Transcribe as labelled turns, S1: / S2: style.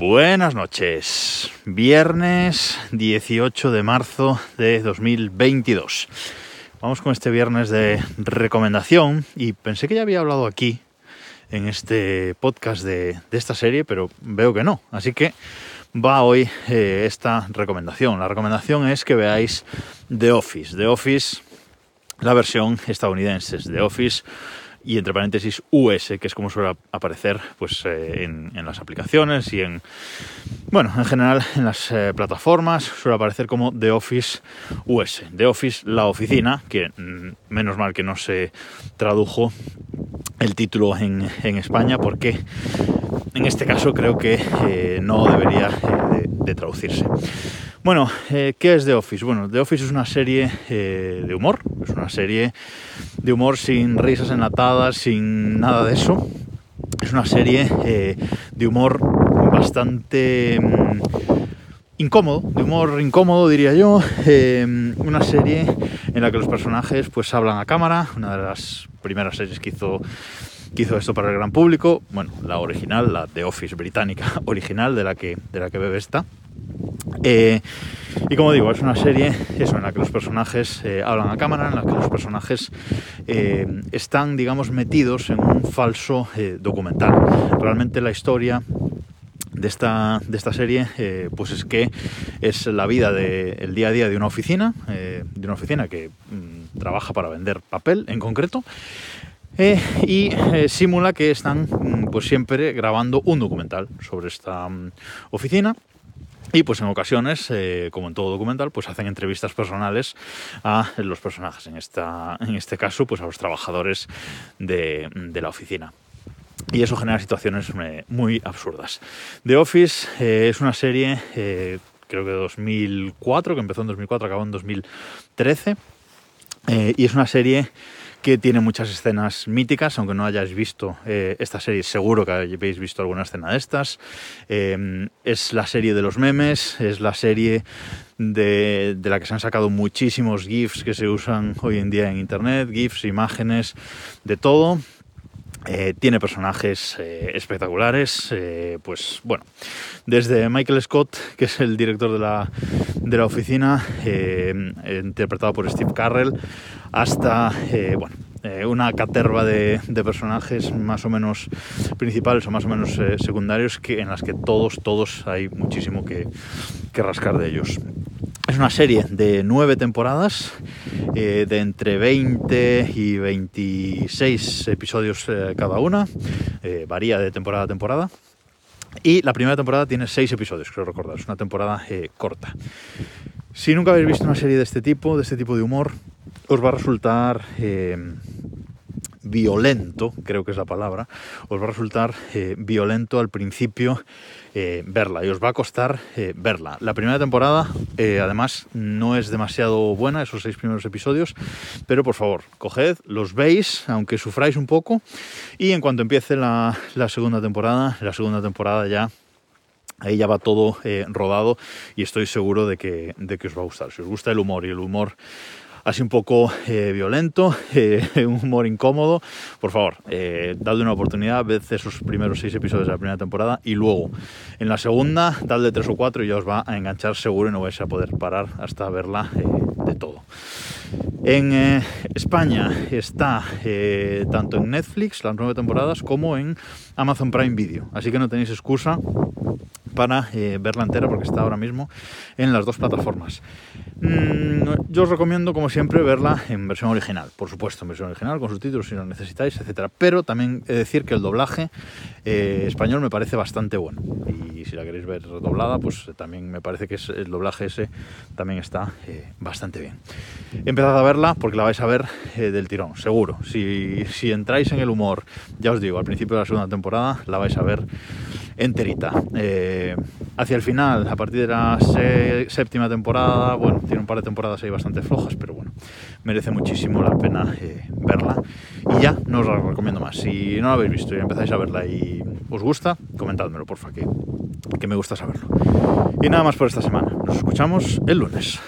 S1: Buenas noches, viernes 18 de marzo de 2022. Vamos con este viernes de recomendación y pensé que ya había hablado aquí en este podcast de, esta serie, pero veo que no. Así que va hoy eh, esta recomendación. La recomendación es que veáis The Office. The Office, la versión estadounidense. The Office y entre paréntesis US, que es como suele aparecer pues, eh, en, las aplicaciones y en, bueno, en general en las eh, plataformas, suele aparecer como The Office US. The Office, la oficina, que mm, menos mal que no se tradujo el título en, España, porque en este caso creo que eh, no debería de traducirse. Bueno, ¿qué es The Office? Bueno, The Office es una serie de humor, es una serie de humor sin risas enlatadas, sin nada de eso. Es una serie eh, de humor bastante mm, incómodo, de humor incómodo diría yo. una serie en la que los personajes pues hablan a cámara, una de las primeras series que hizo que hizo esto para el gran público, bueno, la original, la The Office británica original de la que, de la que bebe esta. Eh, y como digo, es una serie eso, en la que los personajes eh, hablan a cámara, en la que los personajes eh, están, digamos, metidos en un falso documental. Realmente la historia de esta, de esta serie, pues es que es la vida del día a día de una oficina, de una oficina que mm, trabaja para vender papel en concreto, y simula que están mm, pues siempre grabando un documental sobre esta mm, oficina y pues en ocasiones, eh, como en todo documental, pues hacen entrevistas personales a los personajes, en, esta, en este caso, pues a los trabajadores de, la oficina. Y eso genera situaciones eh, muy absurdas. The Office eh, es una serie, creo que de 2004, que empezó en 2004, acabó en 2013. y es una serie que tiene muchas escenas míticas, aunque no hayáis visto eh, esta serie, seguro que habéis visto alguna escena de estas. Em, es la serie de los memes, es la serie de, la que se han sacado muchísimos GIFs que se usan hoy en día en Internet, GIFs, imágenes, de todo. Eh, tiene personajes eh, espectaculares, eh, pues bueno, desde Michael Scott, que es el director de la, de la oficina, interpretado por Steve Carrell, hasta, una caterva de, personajes más o menos principales o más o menos secundarios que, en las que todos, todos hay muchísimo que rascar de ellos. Una serie de nueve temporadas, eh, de entre 20 y 26 episodios eh, cada una, eh, varía de temporada a temporada. Y la primera temporada tiene seis episodios, creo recordar, es una temporada corta. Si nunca habéis visto una serie de este tipo, de este tipo de humor, os va a resultar violento, creo que es la palabra, os va a resultar eh, violento al principio eh, verla y os va a costar eh, verla. La primera temporada, además, no es demasiado buena, esos seis primeros episodios, pero por favor, coged, los veis, aunque sufráis un poco, y en cuanto empiece la, segunda temporada, la segunda temporada ya ahí ya va todo rodado y estoy seguro de que, de que os va a gustar. Si os gusta el humor y el humor así un poco eh, violento, eh, un humor incómodo, por favor, eh, dadle una oportunidad, ved esos primeros seis episodios de la primera temporada y luego en la segunda, dadle tres o cuatro y ya os va a enganchar seguro y no vais a poder parar hasta verla de todo. En España está tanto en Netflix las nueve temporadas como en Amazon Prime Video, así que no tenéis excusa para verla entera porque está ahora mismo en las dos plataformas. Mm, yo os recomiendo, como siempre, verla en versión original, por supuesto, en versión original, con subtítulos si lo necesitáis, etcétera. Pero también he de decir que el doblaje eh, español me parece bastante bueno. Y si la queréis ver doblada, pues también me parece que el doblaje ese también está eh, bastante bien. Empezad a verla porque la vais a ver eh, del tirón, seguro. Si, si entráis en el humor, ya os digo, al principio de la segunda temporada, la vais a ver enterita. Eh, hacia el final, a partir de la séptima temporada, bueno, tiene un par de temporadas ahí bastante flojas, pero bueno, merece muchísimo la pena eh, verla. Y ya, no os la recomiendo más. Si no la habéis visto y empezáis a verla y os gusta, comentádmelo, porfa, que, que me gusta saberlo. Y nada más por esta semana. Nos escuchamos el lunes.